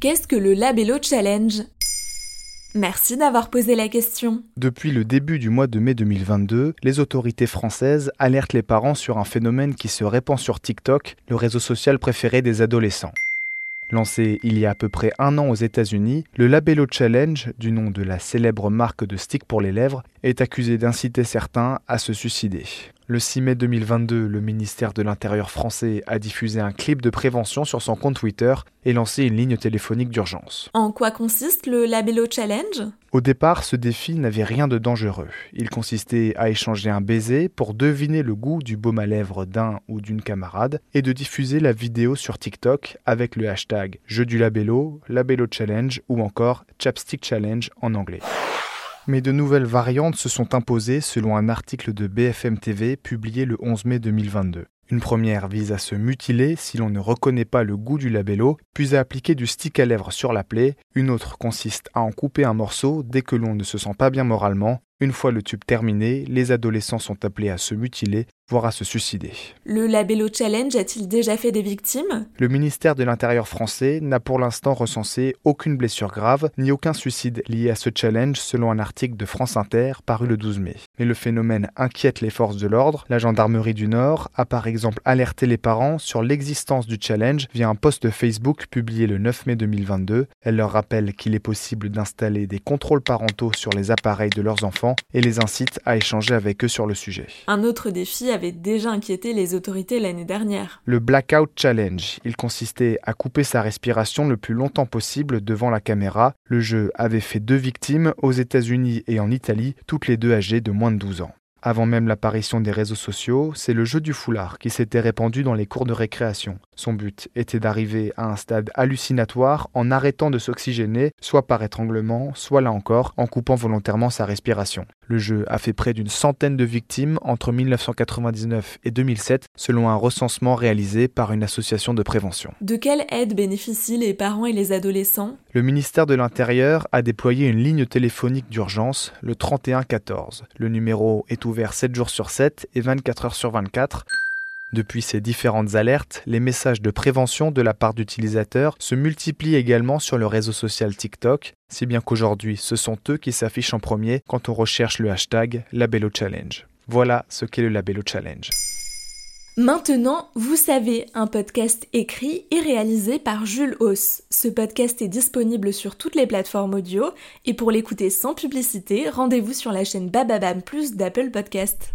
Qu'est-ce que le Labello Challenge? Merci d'avoir posé la question. Depuis le début du mois de mai 2022, les autorités françaises alertent les parents sur un phénomène qui se répand sur TikTok, le réseau social préféré des adolescents. Lancé il y a à peu près un an aux États-Unis, le Labello Challenge, du nom de la célèbre marque de stick pour les lèvres, est accusé d'inciter certains à se suicider. Le 6 mai 2022, le ministère de l'Intérieur français a diffusé un clip de prévention sur son compte Twitter et lancé une ligne téléphonique d'urgence. En quoi consiste le Labello Challenge? Au départ, ce défi n'avait rien de dangereux. Il consistait à échanger un baiser pour deviner le goût du baume à lèvres d'un ou d'une camarade et de diffuser la vidéo sur TikTok avec le hashtag jeu du labello, labello challenge ou encore chapstick challenge en anglais. Mais de nouvelles variantes se sont imposées selon un article de BFM TV publié le 11 mai 2022. Une première vise à se mutiler si l'on ne reconnaît pas le goût du labello, puis à appliquer du stick à lèvres sur la plaie. Une autre consiste à en couper un morceau dès que l'on ne se sent pas bien moralement. Une fois le tube terminé, les adolescents sont appelés à se mutiler, voire à se suicider. Le Labello Challenge a-t-il déjà fait des victimes? Le ministère de l'Intérieur français n'a pour l'instant recensé aucune blessure grave ni aucun suicide lié à ce challenge selon un article de France Inter paru le 12 mai. Mais le phénomène inquiète les forces de l'ordre. La gendarmerie du Nord a par exemple alerté les parents sur l'existence du challenge via un post de Facebook publié le 9 mai 2022. Elle leur rappelle qu'il est possible d'installer des contrôles parentaux sur les appareils de leurs enfants et les incite à échanger avec eux sur le sujet. Un autre défi déjà inquiété les autorités l'année dernière. Le Blackout Challenge. Il consistait à couper sa respiration le plus longtemps possible devant la caméra. Le jeu avait fait deux victimes aux États-Unis et en Italie, toutes les deux âgées de moins de 12 ans. Avant même l'apparition des réseaux sociaux, c'est le jeu du foulard qui s'était répandu dans les cours de récréation. Son but était d'arriver à un stade hallucinatoire en arrêtant de s'oxygéner, soit par étranglement, soit là encore, en coupant volontairement sa respiration. Le jeu a fait près d'une centaine de victimes entre 1999 et 2007, selon un recensement réalisé par une association de prévention. De quelle aide bénéficient les parents et les adolescents? Le ministère de l'Intérieur a déployé une ligne téléphonique d'urgence, le 3114. Le numéro est ouvert 7 jours sur 7 et 24 heures sur 24. Depuis ces différentes alertes, les messages de prévention de la part d'utilisateurs se multiplient également sur le réseau social TikTok, si bien qu'aujourd'hui ce sont eux qui s'affichent en premier quand on recherche le hashtag Labello Challenge. Voilà ce qu'est le Labello Challenge. Maintenant, vous savez, un podcast écrit et réalisé par Jules Hauss. Ce podcast est disponible sur toutes les plateformes audio et pour l'écouter sans publicité, rendez-vous sur la chaîne Bababam Plus d'Apple Podcast.